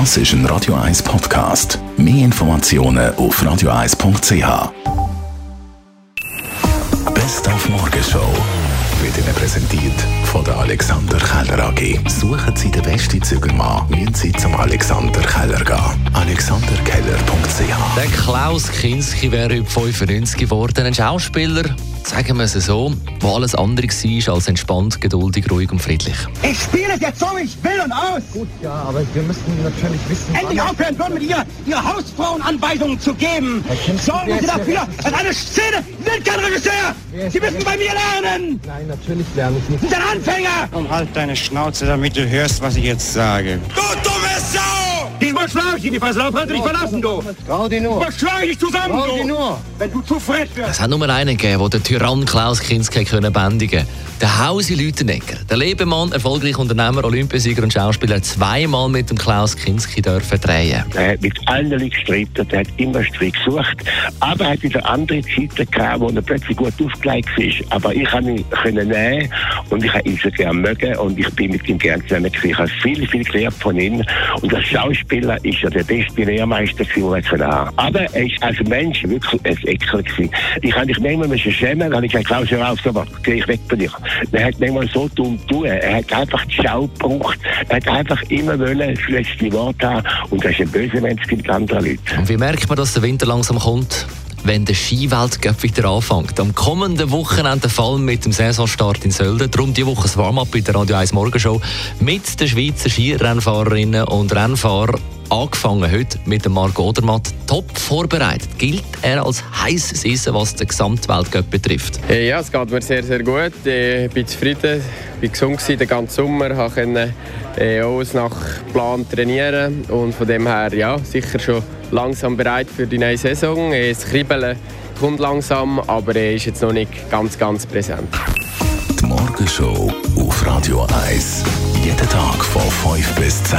Das ist ein Radio 1 Podcast. Mehr Informationen auf radio1.ch. Best auf Morgenshow wird Ihnen präsentiert von der Alexander Keller AG. Suchen Sie den besten Zügelmann, müssen Sie zum Alexander Keller gehen. AlexanderKeller.ch Der Klaus Kinski wäre heute 95 geworden. Ein Schauspieler, sagen wir es so, der alles andere war als entspannt, geduldig, ruhig und friedlich. Ich spiele es jetzt so, wie ich will und aus. Gut, ja, aber wir müssen natürlich wissen, Endlich aufhören würden mit ihr, ihr Hausfrauenanweisungen zu geben. Sorgen Sie dafür, dass eine Szene sind kein Regisseur. Sie müssen bei mir lernen. Nein, natürlich lerne ich nicht. Sie sind ein Anfänger. Und halt deine Schnauze, damit du hörst, was ich jetzt sage. Du dumme Sau! Diesmal schlage ich die Fresse, darauf kannst du dich verlassen, du. Trau dich nur. Was schlage ich zusammen, Trau dich du. nur. Wenn du zu frech wirst. Es hat nur einen gegeben, der den Tyrann Klaus Kinski können bändigen konnte. Der Hausi Lütenegger. Der Lebemann, erfolgreicher Unternehmer, Olympiasieger und Schauspieler, hat zweimal mit dem Klaus Kinski dürfen drehen. Er hat mit allen gestritten, er hat immer Streit gesucht. Aber er hat wieder andere Zeiten gehabt, wo er plötzlich gut aufgelegt ist. Aber ich habe ihn können nehmen und ich habe ihn so gerne mögen und ich bin mit ihm gerne zusammen gewesen. Ich habe viel, viel gelernt von ihm. Und als Schauspieler ist er der ich können haben. Aber er ist als Mensch wirklich Ekel gewesen. Ich habe nicht mehr müssen schämen, habe ich gesagt, Klaus, hör auf, was, geh ich weg von dir. Er hat nicht mal so dumm tun. Er hat einfach die Schau gebraucht. Er hat einfach immer wollen, das letzte Wort haben. Und das ist ein böser Mensch mit anderen Leuten. Und wie merkt man, dass der Winter langsam kommt? Wenn der Skiweltcup wieder anfängt. Am kommenden Wochenende Fall mit dem Saisonstart in Sölden. Darum die Woche das Warm-up bei der Radio 1 Morgenshow mit den Schweizer Skirennfahrerinnen und Rennfahrern. Angefangen heute mit dem Marc Odermatt. Top vorbereitet. Gilt er als heißes Eisen, was den Gesamtweltcup betrifft. Äh, Ja, es geht mir sehr, sehr gut. Ich bin zufrieden, ich war gesund den ganzen Sommer, konnte äh, alles nach Plan trainieren und von dem her ja, sicher schon langsam bereit für die neue Saison. Äh, Das Kribbeln kommt langsam, aber er ist jetzt noch nicht ganz, ganz präsent. Die Morgenshow auf Radio 1. Jeden Tag von 5 bis 10.